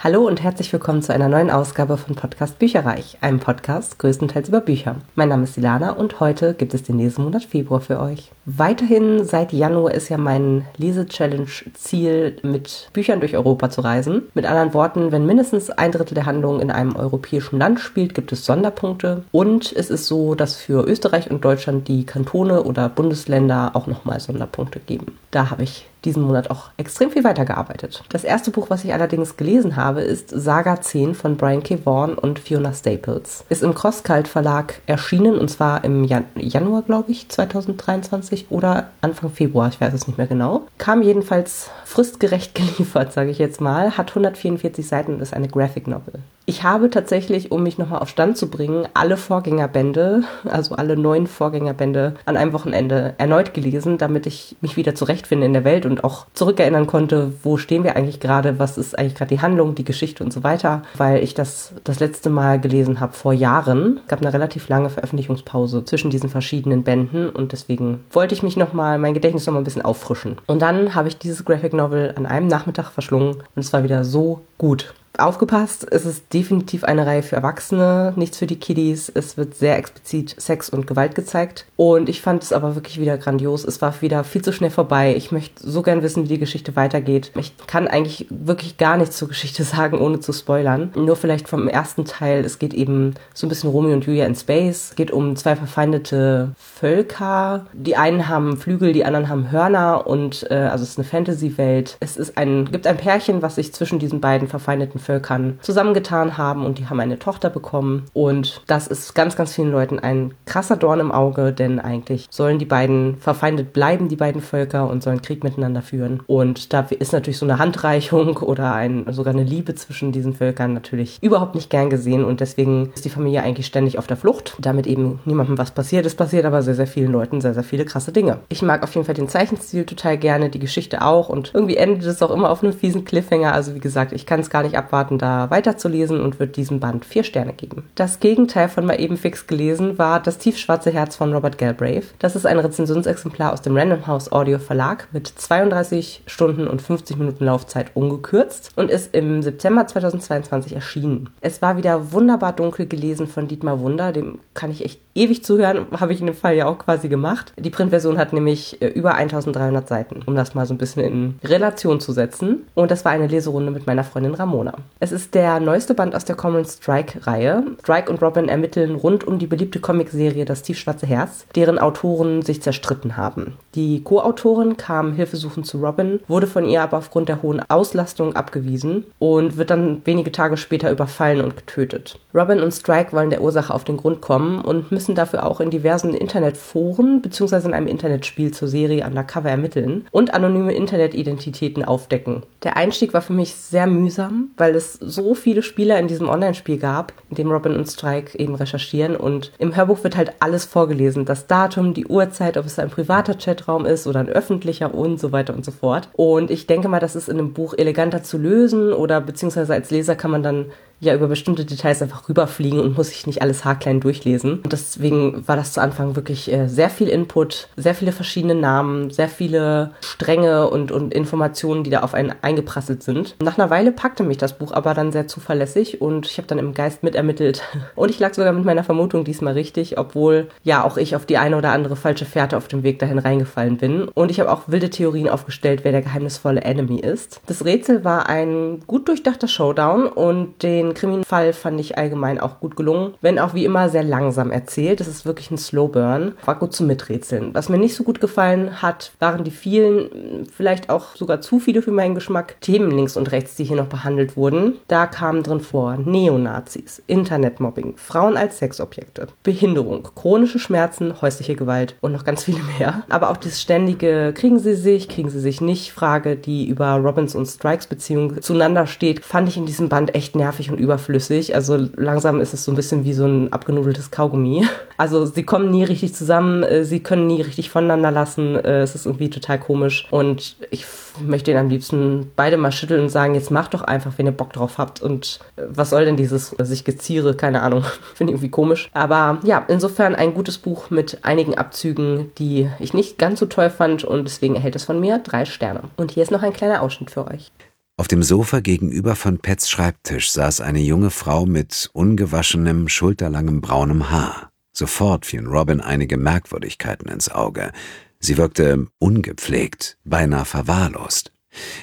Hallo und herzlich willkommen zu einer neuen Ausgabe von Podcast Bücherreich, einem Podcast größtenteils über Bücher. Mein Name ist Silana und heute gibt es den Lesemonat Februar für euch. Weiterhin seit Januar ist ja mein Lese-Challenge-Ziel, mit Büchern durch Europa zu reisen. Mit anderen Worten, wenn mindestens ein Drittel der Handlung in einem europäischen Land spielt, gibt es Sonderpunkte. Und es ist so, dass für Österreich und Deutschland die Kantone oder Bundesländer auch nochmal Sonderpunkte geben. Da habe ich diesen Monat auch extrem viel weitergearbeitet. Das erste Buch, was ich allerdings gelesen habe, ist Saga 10 von Brian K. Vaughan und Fiona Staples. Ist im Crosskalt Verlag erschienen und zwar im Jan Januar, glaube ich, 2023 oder Anfang Februar, ich weiß es nicht mehr genau. Kam jedenfalls fristgerecht geliefert, sage ich jetzt mal, hat 144 Seiten und ist eine Graphic Novel. Ich habe tatsächlich, um mich nochmal auf Stand zu bringen, alle Vorgängerbände, also alle neun Vorgängerbände an einem Wochenende erneut gelesen, damit ich mich wieder zurechtfinde in der Welt und auch zurückerinnern konnte, wo stehen wir eigentlich gerade, was ist eigentlich gerade die Handlung, die Geschichte und so weiter, weil ich das das letzte Mal gelesen habe vor Jahren. Es gab eine relativ lange Veröffentlichungspause zwischen diesen verschiedenen Bänden und deswegen wollte ich mich nochmal, mein Gedächtnis nochmal ein bisschen auffrischen. Und dann habe ich dieses Graphic Novel an einem Nachmittag verschlungen und es war wieder so gut aufgepasst, es ist definitiv eine Reihe für Erwachsene, nichts für die Kiddies. Es wird sehr explizit Sex und Gewalt gezeigt. Und ich fand es aber wirklich wieder grandios. Es war wieder viel zu schnell vorbei. Ich möchte so gern wissen, wie die Geschichte weitergeht. Ich kann eigentlich wirklich gar nichts zur Geschichte sagen, ohne zu spoilern. Nur vielleicht vom ersten Teil. Es geht eben so ein bisschen Romeo und Julia in Space. Es geht um zwei verfeindete Völker. Die einen haben Flügel, die anderen haben Hörner und äh, also es ist eine Fantasy-Welt. Es ist ein, gibt ein Pärchen, was sich zwischen diesen beiden verfeindeten Völkern zusammengetan haben und die haben eine Tochter bekommen. Und das ist ganz, ganz vielen Leuten ein krasser Dorn im Auge, denn eigentlich sollen die beiden verfeindet bleiben, die beiden Völker, und sollen Krieg miteinander führen. Und da ist natürlich so eine Handreichung oder ein, sogar eine Liebe zwischen diesen Völkern natürlich überhaupt nicht gern gesehen. Und deswegen ist die Familie eigentlich ständig auf der Flucht, damit eben niemandem was passiert. Es passiert aber sehr, sehr vielen Leuten sehr, sehr viele krasse Dinge. Ich mag auf jeden Fall den Zeichenstil total gerne, die Geschichte auch. Und irgendwie endet es auch immer auf einem fiesen Cliffhanger. Also wie gesagt, ich kann es gar nicht abwarten abwarten, da weiterzulesen und wird diesem Band vier Sterne geben. Das Gegenteil von mal eben fix gelesen war Das tiefschwarze Herz von Robert Galbraith. Das ist ein Rezensionsexemplar aus dem Random House Audio Verlag mit 32 Stunden und 50 Minuten Laufzeit ungekürzt und ist im September 2022 erschienen. Es war wieder wunderbar dunkel gelesen von Dietmar Wunder, dem kann ich echt ewig zuhören, habe ich in dem Fall ja auch quasi gemacht. Die Printversion hat nämlich äh, über 1300 Seiten, um das mal so ein bisschen in Relation zu setzen. Und das war eine Leserunde mit meiner Freundin Ramona. Es ist der neueste Band aus der Common Strike-Reihe. Strike und Robin ermitteln rund um die beliebte Comicserie Das tiefschwarze Herz, deren Autoren sich zerstritten haben. Die Co-Autorin kam hilfesuchend zu Robin, wurde von ihr aber aufgrund der hohen Auslastung abgewiesen und wird dann wenige Tage später überfallen und getötet. Robin und Strike wollen der Ursache auf den Grund kommen und müssen dafür auch in diversen Internetforen bzw. in einem Internetspiel zur Serie Undercover ermitteln und anonyme Internetidentitäten aufdecken. Der Einstieg war für mich sehr mühsam, weil es so viele Spieler in diesem Online-Spiel gab, in dem Robin und Strike eben recherchieren und im Hörbuch wird halt alles vorgelesen. Das Datum, die Uhrzeit, ob es ein privater Chatraum ist oder ein öffentlicher und so weiter und so fort. Und ich denke mal, das ist in einem Buch eleganter zu lösen oder beziehungsweise als Leser kann man dann ja über bestimmte Details einfach rüberfliegen und muss sich nicht alles haarklein durchlesen. Und deswegen war das zu Anfang wirklich äh, sehr viel Input, sehr viele verschiedene Namen, sehr viele Stränge und, und Informationen, die da auf einen eingeprasselt sind. Nach einer Weile packte mich das Buch aber dann sehr zuverlässig und ich habe dann im Geist mitermittelt. Und ich lag sogar mit meiner Vermutung diesmal richtig, obwohl ja auch ich auf die eine oder andere falsche Fährte auf dem Weg dahin reingefallen bin. Und ich habe auch wilde Theorien aufgestellt, wer der geheimnisvolle Enemy ist. Das Rätsel war ein gut durchdachter Showdown und den den Kriminalfall fand ich allgemein auch gut gelungen, wenn auch wie immer sehr langsam erzählt. Es ist wirklich ein Slowburn. War gut zum Miträtseln. Was mir nicht so gut gefallen hat, waren die vielen, vielleicht auch sogar zu viele für meinen Geschmack, Themen links und rechts, die hier noch behandelt wurden. Da kamen drin vor Neonazis, Internetmobbing, Frauen als Sexobjekte, Behinderung, chronische Schmerzen, häusliche Gewalt und noch ganz viele mehr. Aber auch das ständige Kriegen sie sich, kriegen sie sich nicht Frage, die über Robbins und Strikes Beziehung zueinander steht, fand ich in diesem Band echt nervig und überflüssig. Also langsam ist es so ein bisschen wie so ein abgenudeltes Kaugummi. Also sie kommen nie richtig zusammen, äh, sie können nie richtig voneinander lassen. Äh, es ist irgendwie total komisch. Und ich möchte ihnen am liebsten beide mal schütteln und sagen, jetzt macht doch einfach, wenn ihr Bock drauf habt. Und äh, was soll denn dieses sich geziere? Keine Ahnung. Finde ich irgendwie komisch. Aber ja, insofern ein gutes Buch mit einigen Abzügen, die ich nicht ganz so toll fand und deswegen erhält es von mir drei Sterne. Und hier ist noch ein kleiner Ausschnitt für euch. Auf dem Sofa gegenüber von Pets Schreibtisch saß eine junge Frau mit ungewaschenem, schulterlangem braunem Haar. Sofort fielen Robin einige Merkwürdigkeiten ins Auge. Sie wirkte ungepflegt, beinahe verwahrlost.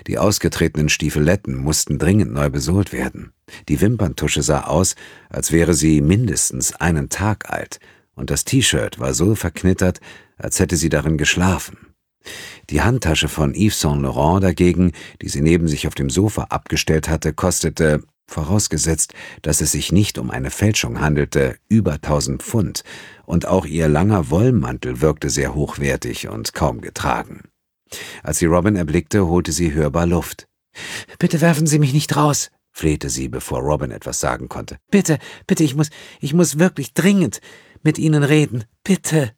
Die ausgetretenen Stiefeletten mussten dringend neu besohlt werden. Die Wimperntusche sah aus, als wäre sie mindestens einen Tag alt, und das T-Shirt war so verknittert, als hätte sie darin geschlafen. Die Handtasche von Yves Saint Laurent dagegen, die sie neben sich auf dem Sofa abgestellt hatte, kostete, vorausgesetzt, dass es sich nicht um eine Fälschung handelte, über tausend Pfund, und auch ihr langer Wollmantel wirkte sehr hochwertig und kaum getragen. Als sie Robin erblickte, holte sie hörbar Luft. Bitte werfen Sie mich nicht raus, flehte sie, bevor Robin etwas sagen konnte. Bitte, bitte, ich muss, ich muss wirklich dringend mit Ihnen reden. Bitte.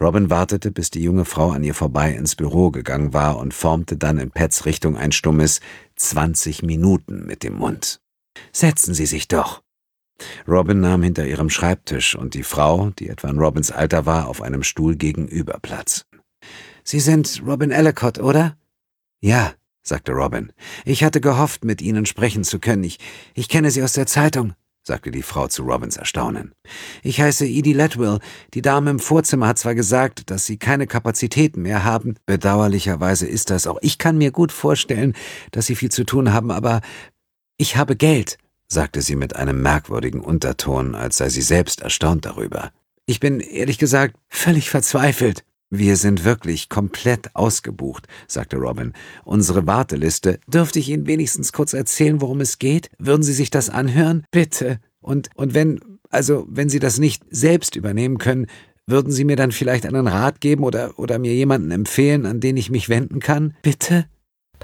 Robin wartete, bis die junge Frau an ihr vorbei ins Büro gegangen war und formte dann in Pets Richtung ein stummes zwanzig Minuten mit dem Mund. Setzen Sie sich doch. Robin nahm hinter ihrem Schreibtisch und die Frau, die etwa in Robins Alter war, auf einem Stuhl gegenüber Platz. Sie sind Robin Ellicott, oder? Ja, sagte Robin. Ich hatte gehofft, mit Ihnen sprechen zu können. Ich, ich kenne Sie aus der Zeitung sagte die Frau zu Robins Erstaunen. Ich heiße Edie Letwell. Die Dame im Vorzimmer hat zwar gesagt, dass Sie keine Kapazitäten mehr haben. Bedauerlicherweise ist das auch. Ich kann mir gut vorstellen, dass Sie viel zu tun haben, aber ich habe Geld, sagte sie mit einem merkwürdigen Unterton, als sei sie selbst erstaunt darüber. Ich bin ehrlich gesagt völlig verzweifelt. Wir sind wirklich komplett ausgebucht, sagte Robin. Unsere Warteliste. Dürfte ich Ihnen wenigstens kurz erzählen, worum es geht? Würden Sie sich das anhören? Bitte. Und, und wenn, also, wenn Sie das nicht selbst übernehmen können, würden Sie mir dann vielleicht einen Rat geben oder, oder mir jemanden empfehlen, an den ich mich wenden kann? Bitte?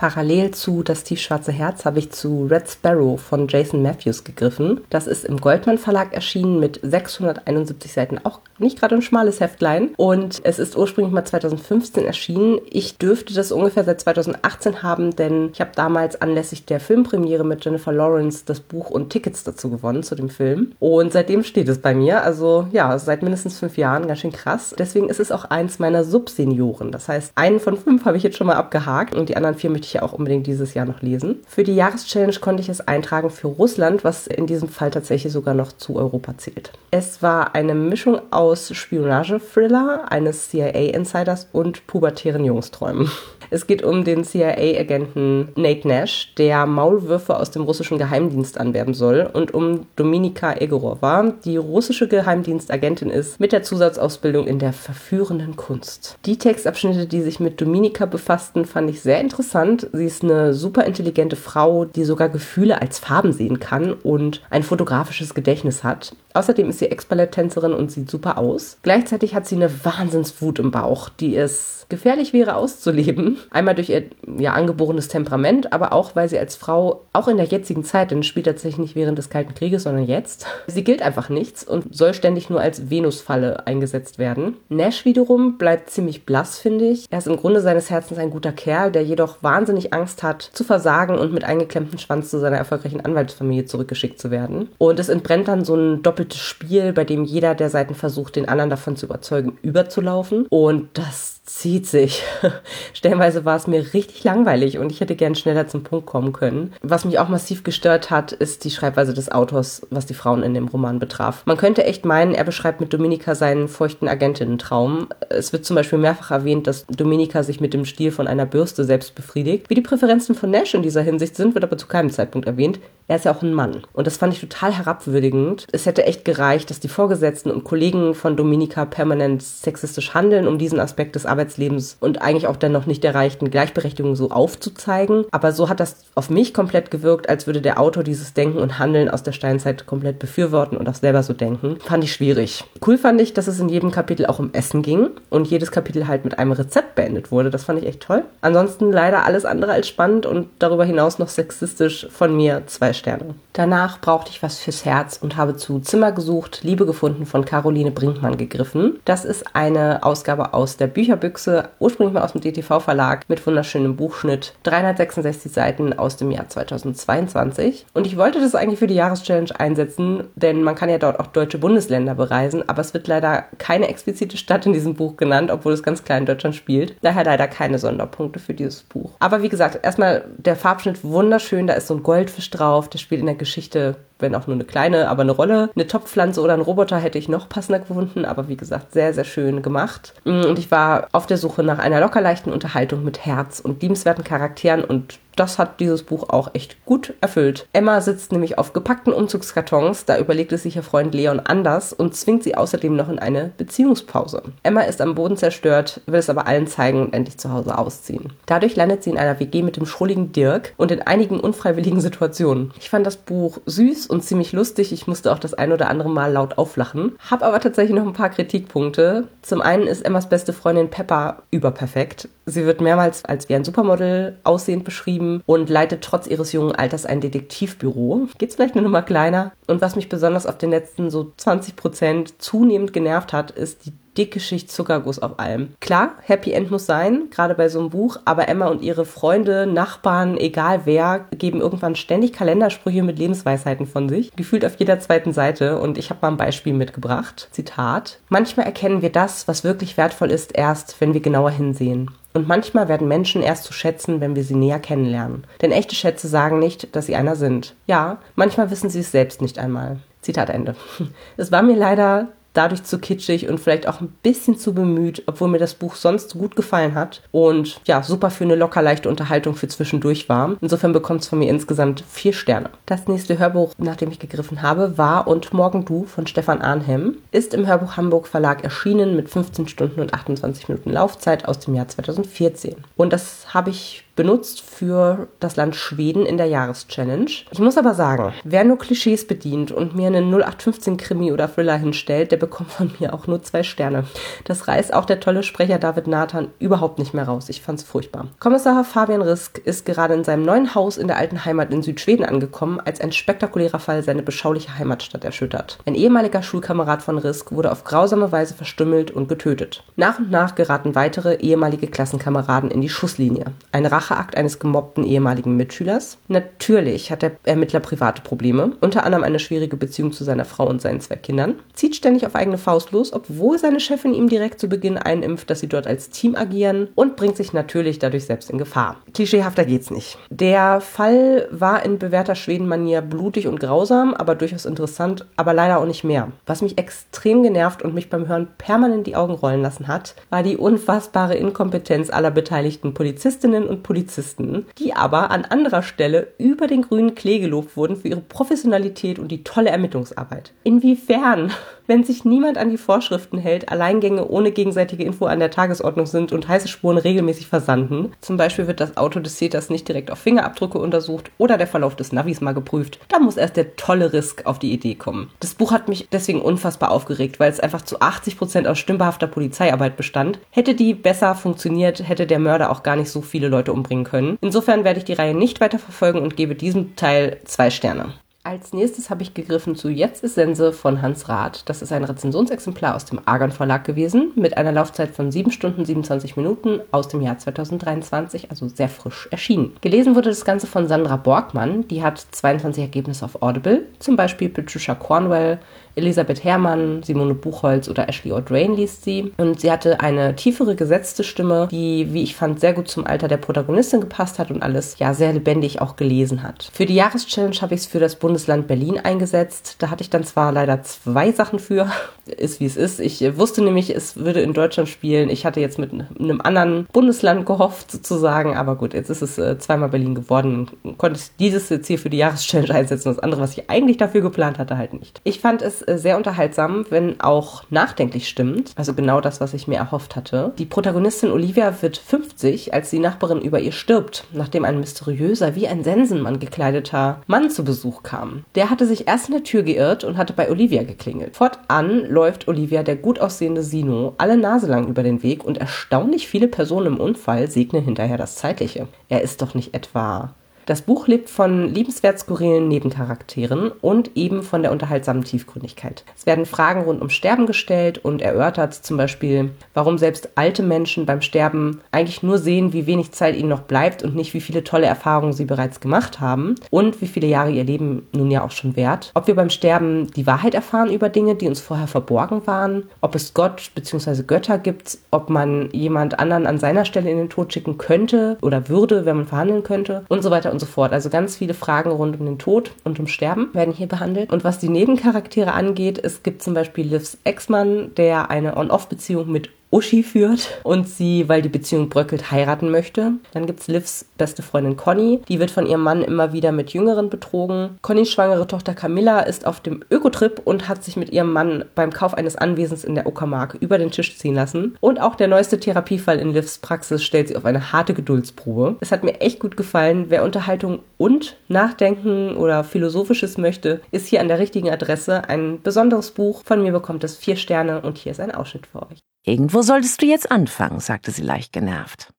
Parallel zu Das Tiefschwarze Herz habe ich zu Red Sparrow von Jason Matthews gegriffen. Das ist im Goldmann Verlag erschienen mit 671 Seiten, auch nicht gerade ein schmales Heftlein. Und es ist ursprünglich mal 2015 erschienen. Ich dürfte das ungefähr seit 2018 haben, denn ich habe damals anlässlich der Filmpremiere mit Jennifer Lawrence das Buch und Tickets dazu gewonnen, zu dem Film. Und seitdem steht es bei mir. Also ja, seit mindestens fünf Jahren, ganz schön krass. Deswegen ist es auch eins meiner Subsenioren. Das heißt, einen von fünf habe ich jetzt schon mal abgehakt und die anderen vier möchte ich ja auch unbedingt dieses Jahr noch lesen. Für die Jahreschallenge konnte ich es eintragen für Russland, was in diesem Fall tatsächlich sogar noch zu Europa zählt. Es war eine Mischung aus Spionage-Thriller, eines CIA-Insiders und pubertären Jungsträumen. Es geht um den CIA-Agenten Nate Nash, der Maulwürfe aus dem russischen Geheimdienst anwerben soll, und um Dominika Egorova, die russische Geheimdienstagentin ist, mit der Zusatzausbildung in der verführenden Kunst. Die Textabschnitte, die sich mit Dominika befassten, fand ich sehr interessant. Sie ist eine super intelligente Frau, die sogar Gefühle als Farben sehen kann und ein fotografisches Gedächtnis hat. Außerdem ist sie Ex-Balletttänzerin und sieht super aus. Gleichzeitig hat sie eine Wahnsinnswut im Bauch, die es gefährlich wäre auszuleben. Einmal durch ihr ja, angeborenes Temperament, aber auch, weil sie als Frau, auch in der jetzigen Zeit, denn spielt tatsächlich nicht während des Kalten Krieges, sondern jetzt, sie gilt einfach nichts und soll ständig nur als Venusfalle eingesetzt werden. Nash wiederum bleibt ziemlich blass, finde ich. Er ist im Grunde seines Herzens ein guter Kerl, der jedoch wahnsinnig Angst hat, zu versagen und mit eingeklemmtem Schwanz zu seiner erfolgreichen Anwaltsfamilie zurückgeschickt zu werden. Und es entbrennt dann so ein doppeltes Spiel, bei dem jeder der Seiten versucht, den anderen davon zu überzeugen, überzulaufen. Und das zieht sich. Stellenweise war es mir richtig langweilig und ich hätte gern schneller zum Punkt kommen können. Was mich auch massiv gestört hat, ist die Schreibweise des Autors, was die Frauen in dem Roman betraf. Man könnte echt meinen, er beschreibt mit Dominika seinen feuchten Agentinnentraum. Es wird zum Beispiel mehrfach erwähnt, dass Dominika sich mit dem Stiel von einer Bürste selbst befriedigt. Wie die Präferenzen von Nash in dieser Hinsicht sind, wird aber zu keinem Zeitpunkt erwähnt. Er ist ja auch ein Mann. Und das fand ich total herabwürdigend. Es hätte echt gereicht, dass die Vorgesetzten und Kollegen von Dominika permanent sexistisch handeln, um diesen Aspekt des Arbeitslebens und eigentlich auch dann noch nicht erreichten Gleichberechtigung so aufzuzeigen. Aber so hat das auf mich komplett gewirkt, als würde der Autor dieses Denken und Handeln aus der Steinzeit komplett befürworten und auch selber so denken. Fand ich schwierig. Cool fand ich, dass es in jedem Kapitel auch um Essen ging und jedes Kapitel halt mit einem Rezept beendet wurde. Das fand ich echt toll. Ansonsten leider alles andere als spannend und darüber hinaus noch sexistisch von mir zwei Sterne. Danach brauchte ich was fürs Herz und habe zu Zimmer gesucht, Liebe gefunden von Caroline Brinkmann gegriffen. Das ist eine Ausgabe aus der Bücherbüchse, ursprünglich mal aus dem DTV-Verlag mit wunderschönem Buchschnitt. 366 Seiten aus dem Jahr 2022. Und ich wollte das eigentlich für die Jahreschallenge einsetzen, denn man kann ja dort auch deutsche Bundesländer bereisen, aber es wird leider keine explizite Stadt in diesem Buch genannt, obwohl es ganz klein in Deutschland spielt. Daher leider keine Sonderpunkte für dieses Buch. Aber wie gesagt, erstmal der Farbschnitt wunderschön, da ist so ein Goldfisch drauf, der spielt in der Geschichte wenn auch nur eine kleine, aber eine Rolle. Eine Topfpflanze oder ein Roboter hätte ich noch passender gefunden, aber wie gesagt, sehr, sehr schön gemacht. Mm, und ich war auf der Suche nach einer lockerleichten Unterhaltung mit Herz und liebenswerten Charakteren und das hat dieses Buch auch echt gut erfüllt. Emma sitzt nämlich auf gepackten Umzugskartons, da überlegt es sich ihr Freund Leon anders und zwingt sie außerdem noch in eine Beziehungspause. Emma ist am Boden zerstört, will es aber allen zeigen und endlich zu Hause ausziehen. Dadurch landet sie in einer WG mit dem schrulligen Dirk und in einigen unfreiwilligen Situationen. Ich fand das Buch süß und ziemlich lustig. Ich musste auch das ein oder andere Mal laut auflachen. Hab aber tatsächlich noch ein paar Kritikpunkte. Zum einen ist Emmas beste Freundin Pepper überperfekt. Sie wird mehrmals als wie ein Supermodel aussehend beschrieben und leitet trotz ihres jungen Alters ein Detektivbüro. Geht's vielleicht eine Nummer kleiner? Und was mich besonders auf den letzten so 20 Prozent zunehmend genervt hat, ist die dicke Schicht Zuckerguss auf allem. Klar, Happy End muss sein, gerade bei so einem Buch, aber Emma und ihre Freunde, Nachbarn, egal wer, geben irgendwann ständig Kalendersprüche mit Lebensweisheiten von sich, gefühlt auf jeder zweiten Seite und ich habe mal ein Beispiel mitgebracht. Zitat: Manchmal erkennen wir das, was wirklich wertvoll ist, erst, wenn wir genauer hinsehen. Und manchmal werden Menschen erst zu schätzen, wenn wir sie näher kennenlernen. Denn echte Schätze sagen nicht, dass sie einer sind. Ja, manchmal wissen sie es selbst nicht einmal. Zitat Ende. Es war mir leider dadurch zu kitschig und vielleicht auch ein bisschen zu bemüht, obwohl mir das Buch sonst gut gefallen hat und ja, super für eine locker leichte Unterhaltung für zwischendurch war. Insofern bekommt es von mir insgesamt vier Sterne. Das nächste Hörbuch, nach dem ich gegriffen habe, war Und Morgen Du von Stefan Arnhem, ist im Hörbuch Hamburg Verlag erschienen mit 15 Stunden und 28 Minuten Laufzeit aus dem Jahr 2014. Und das habe ich benutzt für das Land Schweden in der Jahreschallenge. Ich muss aber sagen, wer nur Klischees bedient und mir einen 0815 Krimi oder Thriller hinstellt, der bekommt von mir auch nur zwei Sterne. Das reißt auch der tolle Sprecher David Nathan überhaupt nicht mehr raus. Ich fand's furchtbar. Kommissar Fabian Risk ist gerade in seinem neuen Haus in der alten Heimat in Südschweden angekommen, als ein spektakulärer Fall seine beschauliche Heimatstadt erschüttert. Ein ehemaliger Schulkamerad von Risk wurde auf grausame Weise verstümmelt und getötet. Nach und nach geraten weitere ehemalige Klassenkameraden in die Schusslinie. Eine Rache Racheakt eines gemobbten ehemaligen Mitschülers. Natürlich hat der Ermittler private Probleme, unter anderem eine schwierige Beziehung zu seiner Frau und seinen zwei Kindern, zieht ständig auf eigene Faust los, obwohl seine Chefin ihm direkt zu Beginn einimpft, dass sie dort als Team agieren und bringt sich natürlich dadurch selbst in Gefahr. Klischeehafter geht's nicht. Der Fall war in bewährter Schwedenmanier blutig und grausam, aber durchaus interessant, aber leider auch nicht mehr. Was mich extrem genervt und mich beim Hören permanent die Augen rollen lassen hat, war die unfassbare Inkompetenz aller beteiligten Polizistinnen und Polizisten Polizisten, die aber an anderer Stelle über den grünen Klee gelobt wurden für ihre Professionalität und die tolle Ermittlungsarbeit. Inwiefern? Wenn sich niemand an die Vorschriften hält, Alleingänge ohne gegenseitige Info an der Tagesordnung sind und heiße Spuren regelmäßig versanden, zum Beispiel wird das Auto des Täters nicht direkt auf Fingerabdrücke untersucht oder der Verlauf des Navis mal geprüft, da muss erst der tolle Risk auf die Idee kommen. Das Buch hat mich deswegen unfassbar aufgeregt, weil es einfach zu 80 Prozent aus stümperhafter Polizeiarbeit bestand. Hätte die besser funktioniert, hätte der Mörder auch gar nicht so viele Leute umbringen können. Insofern werde ich die Reihe nicht weiter verfolgen und gebe diesem Teil zwei Sterne. Als nächstes habe ich gegriffen zu Jetzt ist Sense von Hans Rath. Das ist ein Rezensionsexemplar aus dem Argon Verlag gewesen, mit einer Laufzeit von 7 Stunden 27 Minuten aus dem Jahr 2023, also sehr frisch erschienen. Gelesen wurde das Ganze von Sandra Borgmann, die hat 22 Ergebnisse auf Audible, zum Beispiel Patricia Cornwell, Elisabeth Herrmann, Simone Buchholz oder Ashley O'Drain liest sie. Und sie hatte eine tiefere gesetzte Stimme, die, wie ich fand, sehr gut zum Alter der Protagonistin gepasst hat und alles ja sehr lebendig auch gelesen hat. Für die Jahreschallenge habe ich es für das Bundesland Berlin eingesetzt. Da hatte ich dann zwar leider zwei Sachen für, ist wie es ist. Ich wusste nämlich, es würde in Deutschland spielen. Ich hatte jetzt mit einem anderen Bundesland gehofft sozusagen, aber gut, jetzt ist es äh, zweimal Berlin geworden und konnte dieses jetzt hier für die Jahreschallenge einsetzen. Das andere, was ich eigentlich dafür geplant hatte, halt nicht. Ich fand es äh, sehr unterhaltsam, wenn auch nachdenklich stimmt. Also genau das, was ich mir erhofft hatte. Die Protagonistin Olivia wird 50, als die Nachbarin über ihr stirbt, nachdem ein mysteriöser, wie ein Sensenmann gekleideter Mann zu Besuch kam. Der hatte sich erst in der Tür geirrt und hatte bei Olivia geklingelt. Fortan läuft Olivia, der gut aussehende Sino, alle Nase lang über den Weg und erstaunlich viele Personen im Unfall segnen hinterher das Zeitliche. Er ist doch nicht etwa Das Buch lebt von liebenswert skurrilen Nebencharakteren und eben von der unterhaltsamen Tiefgründigkeit. Es werden Fragen rund um Sterben gestellt und erörtert zum Beispiel, warum selbst alte Menschen beim Sterben eigentlich nur sehen, wie wenig Zeit ihnen noch bleibt und nicht, wie viele tolle Erfahrungen sie bereits gemacht haben und wie viele Jahre ihr Leben nun ja auch schon währt. Ob wir beim Sterben die Wahrheit erfahren über Dinge, die uns vorher verborgen waren, ob es Gott bzw. Götter gibt, ob man jemand anderen an seiner Stelle in den Tod schicken könnte oder würde, wenn man verhandeln könnte und so weiter und so fort. Also ganz viele Fragen rund um den Tod und um Sterben werden hier behandelt. Und was die Nebencharaktere angeht, es gibt zum Beispiel Livs Ex-Mann, der eine On-Off-Beziehung mit Uschi führt und sie, weil die Beziehung bröckelt, heiraten möchte. Dann gibt's Livs beste Freundin Conny. Die wird von ihrem Mann immer wieder mit Jüngeren betrogen. Connys schwangere Tochter Camilla ist auf dem Ökotrip und hat sich mit ihrem Mann beim Kauf eines Anwesens in der Uckermark über den Tisch ziehen lassen. Und auch der neueste Therapiefall in Livs Praxis stellt sie auf eine harte Geduldsprobe. Es hat mir echt gut gefallen. Wer Unterhaltung und Nachdenken oder Philosophisches möchte, ist hier an der richtigen Adresse. Ein besonderes Buch. Von mir bekommt es vier Sterne und hier ist ein Ausschnitt für euch. Irgendwo solltest du jetzt anfangen, sagte sie leicht genervt.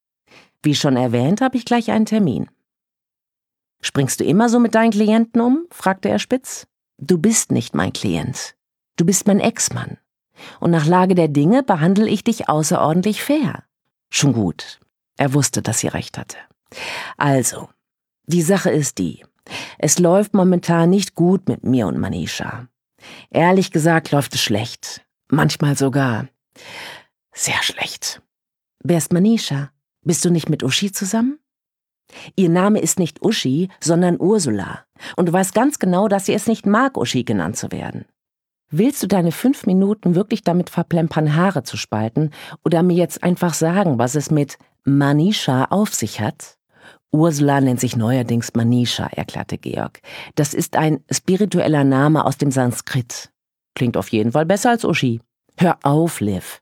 Wie schon erwähnt, habe ich gleich einen Termin. Springst du immer so mit deinen Klienten um? fragte er spitz. Du bist nicht mein Klient. Du bist mein Ex-Mann. Und nach Lage der Dinge behandle ich dich außerordentlich fair. Schon gut. Er wusste, dass sie recht hatte. Also, die Sache ist die. Es läuft momentan nicht gut mit mir und Manisha. Ehrlich gesagt läuft es schlecht. Manchmal sogar sehr schlecht. Wer ist Manisha? Bist du nicht mit Uschi zusammen? Ihr Name ist nicht Uschi, sondern Ursula. Und du weißt ganz genau, dass sie es nicht mag, Uschi genannt zu werden. Willst du deine fünf Minuten wirklich damit verplempern, Haare zu spalten oder mir jetzt einfach sagen, was es mit Manisha auf sich hat? Ursula nennt sich neuerdings Manisha, erklärte Georg. Das ist ein spiritueller Name aus dem Sanskrit. Klingt auf jeden Fall besser als Uschi. Hör auf, Liv.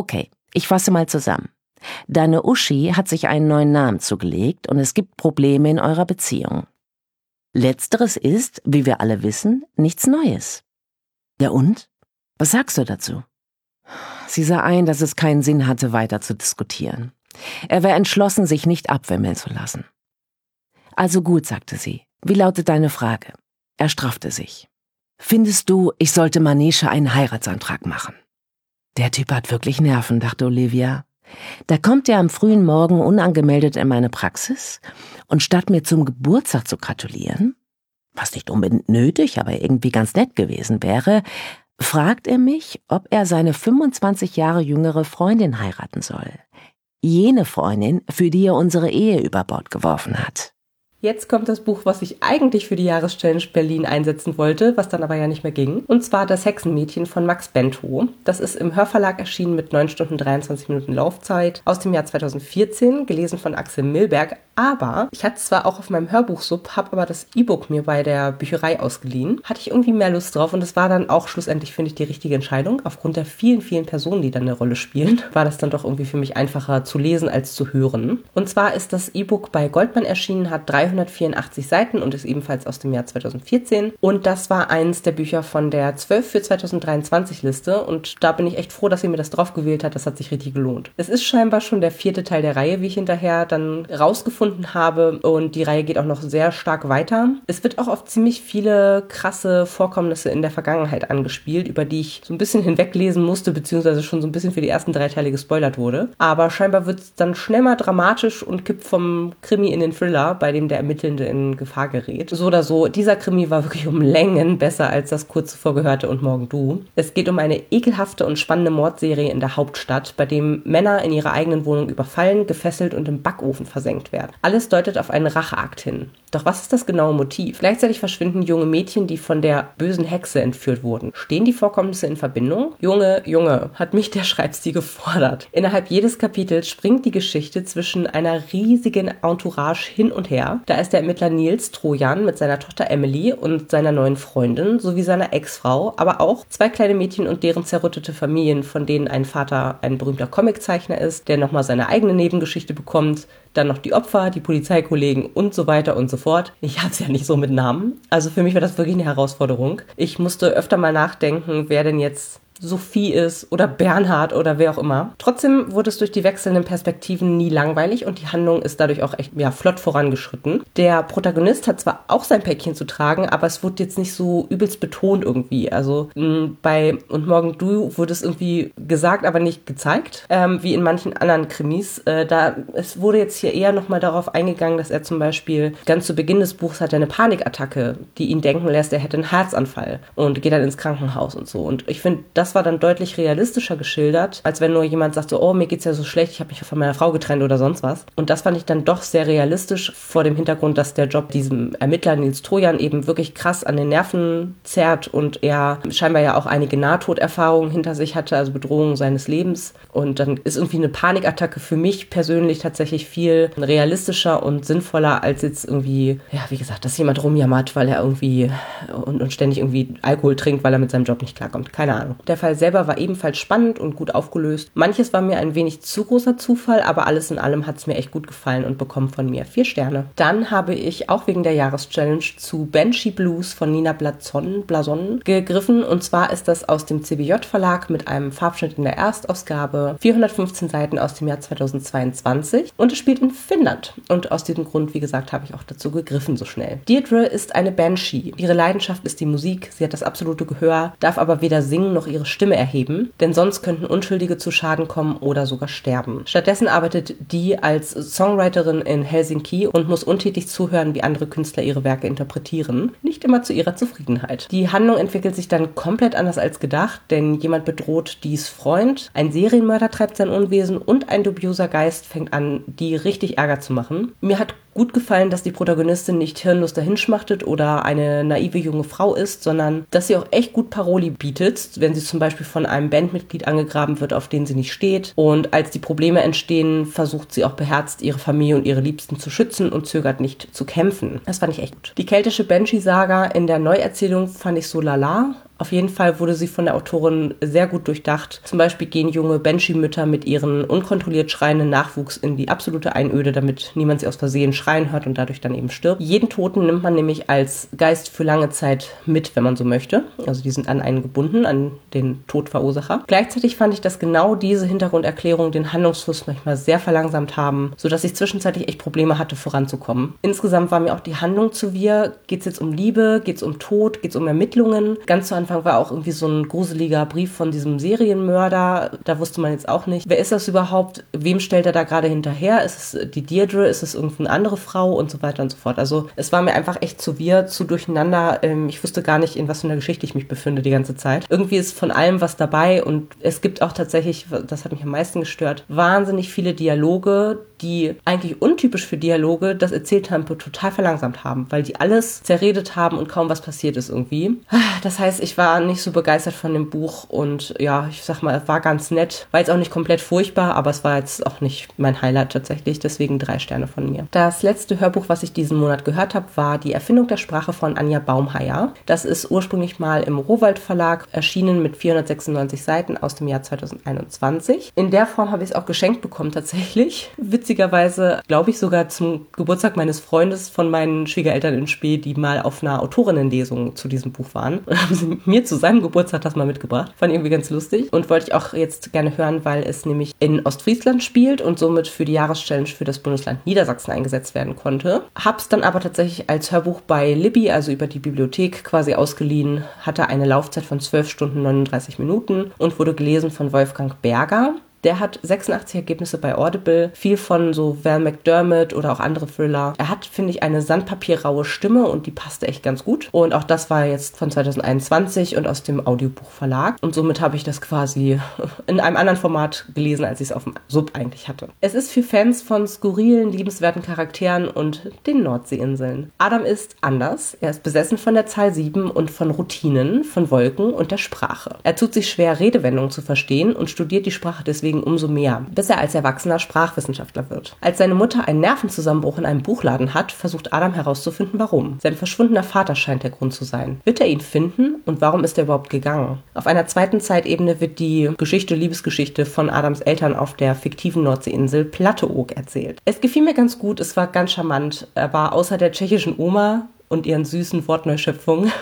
Okay, ich fasse mal zusammen. Deine Uschi hat sich einen neuen Namen zugelegt und es gibt Probleme in eurer Beziehung. Letzteres ist, wie wir alle wissen, nichts Neues. Ja und? Was sagst du dazu? Sie sah ein, dass es keinen Sinn hatte, weiter zu diskutieren. Er war entschlossen, sich nicht abwimmeln zu lassen. Also gut, sagte sie. Wie lautet deine Frage? Er straffte sich. Findest du, ich sollte Manesha einen Heiratsantrag machen? Der Typ hat wirklich Nerven, dachte Olivia. Da kommt er am frühen Morgen unangemeldet in meine Praxis und statt mir zum Geburtstag zu gratulieren, was nicht unbedingt nötig, aber irgendwie ganz nett gewesen wäre, fragt er mich, ob er seine 25 Jahre jüngere Freundin heiraten soll. Jene Freundin, für die er unsere Ehe über Bord geworfen hat. Jetzt kommt das Buch, was ich eigentlich für die Jahreschallenge Berlin einsetzen wollte, was dann aber ja nicht mehr ging. Und zwar Das Hexenmädchen von Max Bento. Das ist im Hörverlag erschienen mit 9 Stunden 23 Minuten Laufzeit aus dem Jahr 2014, gelesen von Axel Milberg. Aber ich hatte zwar auch auf meinem Hörbuchsub, habe aber das E-Book mir bei der Bücherei ausgeliehen. Hatte ich irgendwie mehr Lust drauf und es war dann auch schlussendlich, finde ich, die richtige Entscheidung. Aufgrund der vielen, vielen Personen, die dann eine Rolle spielen, war das dann doch irgendwie für mich einfacher zu lesen als zu hören. Und zwar ist das E-Book bei Goldman erschienen, hat 300 384 Seiten und ist ebenfalls aus dem Jahr 2014. Und das war eins der Bücher von der 12 für 2023 Liste. Und da bin ich echt froh, dass ihr mir das drauf gewählt hat. Das hat sich richtig gelohnt. Es ist scheinbar schon der vierte Teil der Reihe, wie ich hinterher dann rausgefunden habe. Und die Reihe geht auch noch sehr stark weiter. Es wird auch auf ziemlich viele krasse Vorkommnisse in der Vergangenheit angespielt, über die ich so ein bisschen hinweglesen musste, beziehungsweise schon so ein bisschen für die ersten drei Teile gespoilert wurde. Aber scheinbar wird es dann schnell mal dramatisch und kippt vom Krimi in den Thriller, bei dem der Ermittelnde in Gefahr gerät. So oder so, dieser Krimi war wirklich um Längen besser als das kurz zuvor gehörte und Morgen Du. Es geht um eine ekelhafte und spannende Mordserie in der Hauptstadt, bei dem Männer in ihrer eigenen Wohnung überfallen, gefesselt und im Backofen versenkt werden. Alles deutet auf einen Racheakt hin. Doch was ist das genaue Motiv? Gleichzeitig verschwinden junge Mädchen, die von der bösen Hexe entführt wurden. Stehen die Vorkommnisse in Verbindung? Junge, Junge, hat mich der Schreibstil gefordert. Innerhalb jedes Kapitels springt die Geschichte zwischen einer riesigen Entourage hin und her. Da ist der Ermittler Nils Trojan mit seiner Tochter Emily und seiner neuen Freundin sowie seiner Ex-Frau, aber auch zwei kleine Mädchen und deren zerrüttete Familien, von denen ein Vater ein berühmter Comiczeichner ist, der nochmal seine eigene Nebengeschichte bekommt, dann noch die Opfer, die Polizeikollegen und so weiter und so fort. Ich habe es ja nicht so mit Namen. Also für mich war das wirklich eine Herausforderung. Ich musste öfter mal nachdenken, wer denn jetzt Sophie ist oder Bernhard oder wer auch immer. Trotzdem wurde es durch die wechselnden Perspektiven nie langweilig und die Handlung ist dadurch auch echt ja, flott vorangeschritten. Der Protagonist hat zwar auch sein Päckchen zu tragen, aber es wurde jetzt nicht so übelst betont irgendwie. Also mh, bei Und Morgen Du wurde es irgendwie gesagt, aber nicht gezeigt, ähm, wie in manchen anderen Krimis. Äh, da es wurde jetzt hier eher nochmal darauf eingegangen, dass er zum Beispiel ganz zu Beginn des Buchs hat er eine Panikattacke, die ihn denken lässt, er hätte einen Herzanfall und geht dann ins Krankenhaus und so. Und ich finde, das war dann deutlich realistischer geschildert, als wenn nur jemand sagt so, oh, mir geht's ja so schlecht, ich habe mich von meiner Frau getrennt oder sonst was. Und das fand ich dann doch sehr realistisch vor dem Hintergrund, dass der Job diesem Ermittler Nils Trojan eben wirklich krass an den Nerven zerrt und er scheinbar ja auch einige Nahtoderfahrungen hinter sich hatte, also Bedrohungen seines Lebens. Und dann ist irgendwie eine Panikattacke für mich persönlich tatsächlich viel realistischer und sinnvoller als jetzt irgendwie, ja, wie gesagt, dass jemand rumjammert, weil er irgendwie und, und ständig irgendwie Alkohol trinkt, weil er mit seinem Job nicht klarkommt. Keine Ahnung. Der Fall selber war ebenfalls spannend und gut aufgelöst. Manches war mir ein wenig zu großer Zufall, aber alles in allem hat es mir echt gut gefallen und bekommt von mir vier Sterne. Dann habe ich auch wegen der Jahreschallenge zu Banshee Blues von Nina Blazon, Blason gegriffen. Und zwar ist das aus dem CBJ Verlag mit einem Farbschnitt in der Erstausgabe, 415 Seiten aus dem Jahr 2022 und es spielt in Finnland. Und aus diesem Grund, wie gesagt, habe ich auch dazu gegriffen so schnell. Deirdre ist eine Banshee. Ihre Leidenschaft ist die Musik, sie hat das absolute Gehör, darf aber weder singen noch ihre Stimme erheben, denn sonst könnten Unschuldige zu Schaden kommen oder sogar sterben. Stattdessen arbeitet die als Songwriterin in Helsinki und muss untätig zuhören, wie andere Künstler ihre Werke interpretieren. Nicht immer zu ihrer Zufriedenheit. Die Handlung entwickelt sich dann komplett anders als gedacht, denn jemand bedroht dies Freund, ein Serienmörder treibt sein Unwesen und ein dubioser Geist fängt an, die richtig Ärger zu machen. Mir hat gut gefallen, dass die Protagonistin nicht hirnlos dahinschmachtet oder eine naive junge Frau ist, sondern dass sie auch echt gut Paroli bietet, wenn sie zum Beispiel von einem Bandmitglied angegraben wird, auf den sie nicht steht. Und als die Probleme entstehen, versucht sie auch beherzt, ihre Familie und ihre Liebsten zu schützen und zögert nicht zu kämpfen. Das fand ich echt gut. Die keltische Banshee-Saga in der Neuerzählung fand ich so lala, auf jeden Fall wurde sie von der Autorin sehr gut durchdacht. Zum Beispiel gehen junge Banshee-Mütter mit ihren unkontrolliert schreienden Nachwuchs in die absolute Einöde, damit niemand sie aus Versehen schreien hört und dadurch dann eben stirbt. Jeden Toten nimmt man nämlich als Geist für lange Zeit mit, wenn man so möchte. Also die sind an einen gebunden, an den Todverursacher. Gleichzeitig fand ich, dass genau diese Hintergrunderklärungen den Handlungsfluss manchmal sehr verlangsamt haben, sodass ich zwischenzeitlich echt Probleme hatte, voranzukommen. Insgesamt war mir auch die Handlung zu wir. Geht es jetzt um Liebe? Geht es um Tod? Geht es um Ermittlungen? Ganz zu Anfang Anfang war auch irgendwie so ein gruseliger Brief von diesem Serienmörder. Da wusste man jetzt auch nicht, wer ist das überhaupt? Wem stellt er da gerade hinterher? Ist es die Deirdre? Ist es irgendeine andere Frau? Und so weiter und so fort. Also es war mir einfach echt zu wir, zu durcheinander. Ähm, ich wusste gar nicht, in was für einer Geschichte ich mich befinde die ganze Zeit. Irgendwie ist von allem was dabei und es gibt auch tatsächlich, das hat mich am meisten gestört, wahnsinnig viele Dialoge, die eigentlich untypisch für Dialoge das Erzähltempo total verlangsamt haben, weil die alles zerredet haben und kaum was passiert ist irgendwie. Das heißt, ich war nicht so begeistert von dem Buch und ja, ich sag mal, war ganz nett. War jetzt auch nicht komplett furchtbar, aber es war jetzt auch nicht mein Highlight tatsächlich, deswegen drei Sterne von mir. Das letzte Hörbuch, was ich diesen Monat gehört habe, war Die Erfindung der Sprache von Anja Baumheier. Das ist ursprünglich mal im Rohwald Verlag erschienen mit 496 Seiten aus dem Jahr 2021. In der Form habe ich es auch geschenkt bekommen tatsächlich. Witzig witzigerweise, glaube ich, sogar zum Geburtstag meines Freundes von meinen Schwiegereltern in Spee, die mal auf einer Autorinnenlesung zu diesem Buch waren. Und haben sie mir zu seinem Geburtstag das mal mitgebracht. Fand irgendwie ganz lustig. Und wollte ich auch jetzt gerne hören, weil es nämlich in Ostfriesland spielt und somit für die Jahreschallenge für das Bundesland Niedersachsen eingesetzt werden konnte. Hab's dann aber tatsächlich als Hörbuch bei Libby, also über die Bibliothek, quasi ausgeliehen. Hatte eine Laufzeit von 12 Stunden 39 Minuten und wurde gelesen von Wolfgang Berger. Der hat 86 Ergebnisse bei Audible, viel von so Val McDermott oder auch andere Thriller. Er hat, finde ich, eine sandpapierraue Stimme und die passte echt ganz gut. Und auch das war jetzt von 2021 und aus dem Audiobuchverlag. Und somit habe ich das quasi in einem anderen Format gelesen, als ich es auf dem Sub eigentlich hatte. Es ist für Fans von skurrilen, liebenswerten Charakteren und den Nordseeinseln. Adam ist anders. Er ist besessen von der Zahl 7 und von Routinen, von Wolken und der Sprache. Er tut sich schwer, Redewendungen zu verstehen und studiert die Sprache deswegen deswegen umso mehr, bis er als Erwachsener Sprachwissenschaftler wird. Als seine Mutter einen Nervenzusammenbruch in einem Buchladen hat, versucht Adam herauszufinden, warum. Sein verschwundener Vater scheint der Grund zu sein. Wird er ihn finden und warum ist er überhaupt gegangen? Auf einer zweiten Zeitebene wird die Geschichte, Liebesgeschichte von Adams Eltern auf der fiktiven Nordseeinsel Platteoog erzählt. Es gefiel mir ganz gut, es war ganz charmant. Er war außer der tschechischen Oma und ihren süßen Wortneuschöpfungen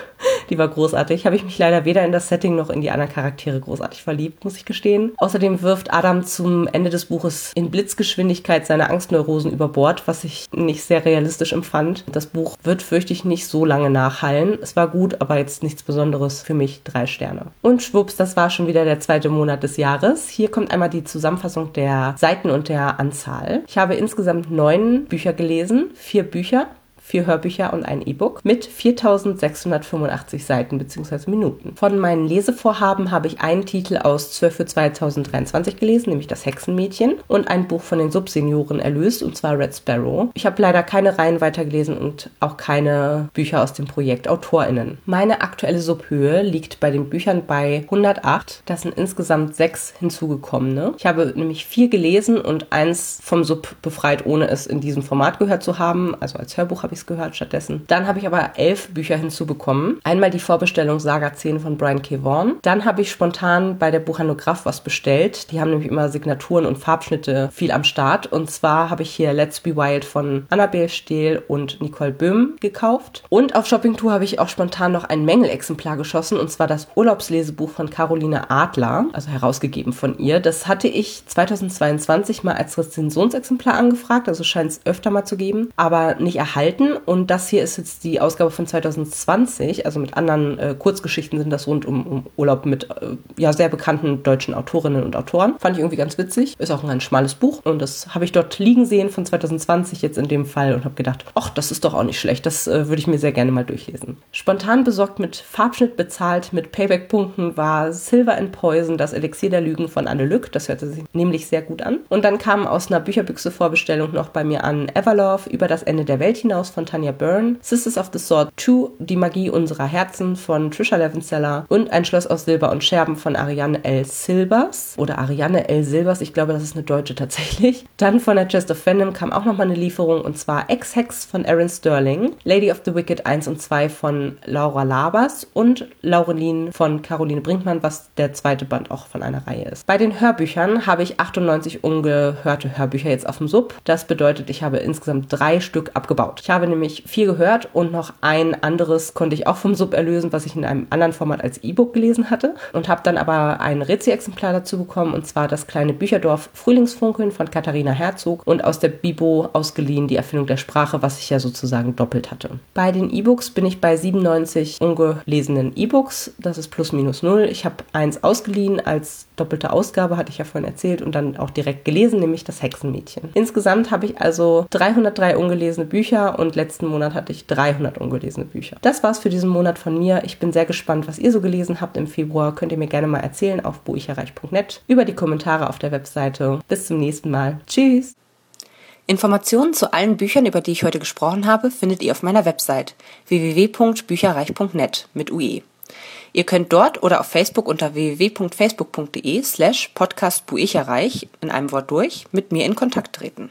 Die war großartig. Habe ich mich leider weder in das Setting noch in die anderen Charaktere großartig verliebt, muss ich gestehen. Außerdem wirft Adam zum Ende des Buches in Blitzgeschwindigkeit seine Angstneurosen über Bord, was ich nicht sehr realistisch empfand. Das Buch wird, fürchte ich, nicht so lange nachhallen. Es war gut, aber jetzt nichts Besonderes. Für mich drei Sterne. Und schwupps, das war schon wieder der zweite Monat des Jahres. Hier kommt einmal die Zusammenfassung der Seiten und der Anzahl. Ich habe insgesamt neun Bücher gelesen, vier Bücher vier Hörbücher und ein E-Book mit 4685 Seiten bzw. Minuten. Von meinen Lesevorhaben habe ich einen Titel aus 12 für 2023 gelesen, nämlich Das Hexenmädchen und ein Buch von den Subsenioren erlöst, und zwar Red Sparrow. Ich habe leider keine Reihen weitergelesen und auch keine Bücher aus dem Projekt AutorInnen. Meine aktuelle Subhöhe liegt bei den Büchern bei 108. Das sind insgesamt sechs hinzugekommene. Ich habe nämlich vier gelesen und eins vom Sub befreit, ohne es in diesem Format gehört zu haben. Also als Hörbuch habe ich es gehört stattdessen. Dann habe ich aber elf Bücher hinzubekommen. Einmal die Vorbestellung Saga 10 von Brian K. Vaughan. Dann habe ich spontan bei der Buchanograph was bestellt. Die haben nämlich immer Signaturen und Farbschnitte viel am Start. Und zwar habe ich hier Let's Be Wild von Annabelle Stehl und Nicole Böhm gekauft. Und auf Shoppingtour habe ich auch spontan noch ein Mängelexemplar geschossen. Und zwar das Urlaubslesebuch von Caroline Adler, also herausgegeben von ihr. Das hatte ich 2022 mal als Rezensionsexemplar angefragt. Also scheint es öfter mal zu geben, aber nicht erhalten. Und das hier ist jetzt die Ausgabe von 2020. Also mit anderen äh, Kurzgeschichten sind das rund um, um Urlaub mit äh, ja sehr bekannten deutschen Autorinnen und Autoren. Fand ich irgendwie ganz witzig. Ist auch ein ganz schmales Buch. Und das habe ich dort liegen sehen von 2020 jetzt in dem Fall und habe gedacht, ach, das ist doch auch nicht schlecht. Das äh, würde ich mir sehr gerne mal durchlesen. Spontan besorgt mit Farbschnitt bezahlt, mit Payback-Punkten war Silver and Poison, das Elixier der Lügen von Anne Lück. Das hörte sich nämlich sehr gut an. Und dann kam aus einer Bücherbüchse-Vorbestellung noch bei mir an Everlove über das Ende der Welt hinaus von Tanja Byrne, Sisters of the Sword 2, Die Magie unserer Herzen von Trisha Levenseller und Ein Schloss aus Silber und Scherben von Ariane L. Silbers oder Ariane L. Silbers, ich glaube, das ist eine Deutsche tatsächlich. Dann von der Chest of Venom kam auch nochmal eine Lieferung und zwar Ex-Hex von Aaron Sterling, Lady of the Wicked 1 und 2 von Laura Labers und Laurelin von Caroline Brinkmann, was der zweite Band auch von einer Reihe ist. Bei den Hörbüchern habe ich 98 ungehörte Hörbücher jetzt auf dem Sub. Das bedeutet, ich habe insgesamt drei Stück abgebaut. Ich habe nämlich viel gehört und noch ein anderes konnte ich auch vom Sub erlösen, was ich in einem anderen Format als E-Book gelesen hatte und habe dann aber ein Rezi-Exemplar dazu bekommen und zwar das kleine Bücherdorf Frühlingsfunkeln von Katharina Herzog und aus der Bibo ausgeliehen die Erfindung der Sprache, was ich ja sozusagen doppelt hatte. Bei den E-Books bin ich bei 97 ungelesenen E-Books, das ist plus minus null. Ich habe eins ausgeliehen als doppelte Ausgabe, hatte ich ja vorhin erzählt und dann auch direkt gelesen, nämlich das Hexenmädchen. Insgesamt habe ich also 303 ungelesene Bücher und letzten Monat hatte ich 300 ungelesene Bücher. Das war's für diesen Monat von mir. Ich bin sehr gespannt, was ihr so gelesen habt im Februar. Könnt ihr mir gerne mal erzählen auf buicherreich.net über die Kommentare auf der Webseite. Bis zum nächsten Mal. Tschüss! Informationen zu allen Büchern, über die ich heute gesprochen habe, findet ihr auf meiner Website www.bücherreich.net mit UE. Ihr könnt dort oder auf Facebook unter www.facebook.de slash podcastbuicherreich in einem Wort durch mit mir in Kontakt treten.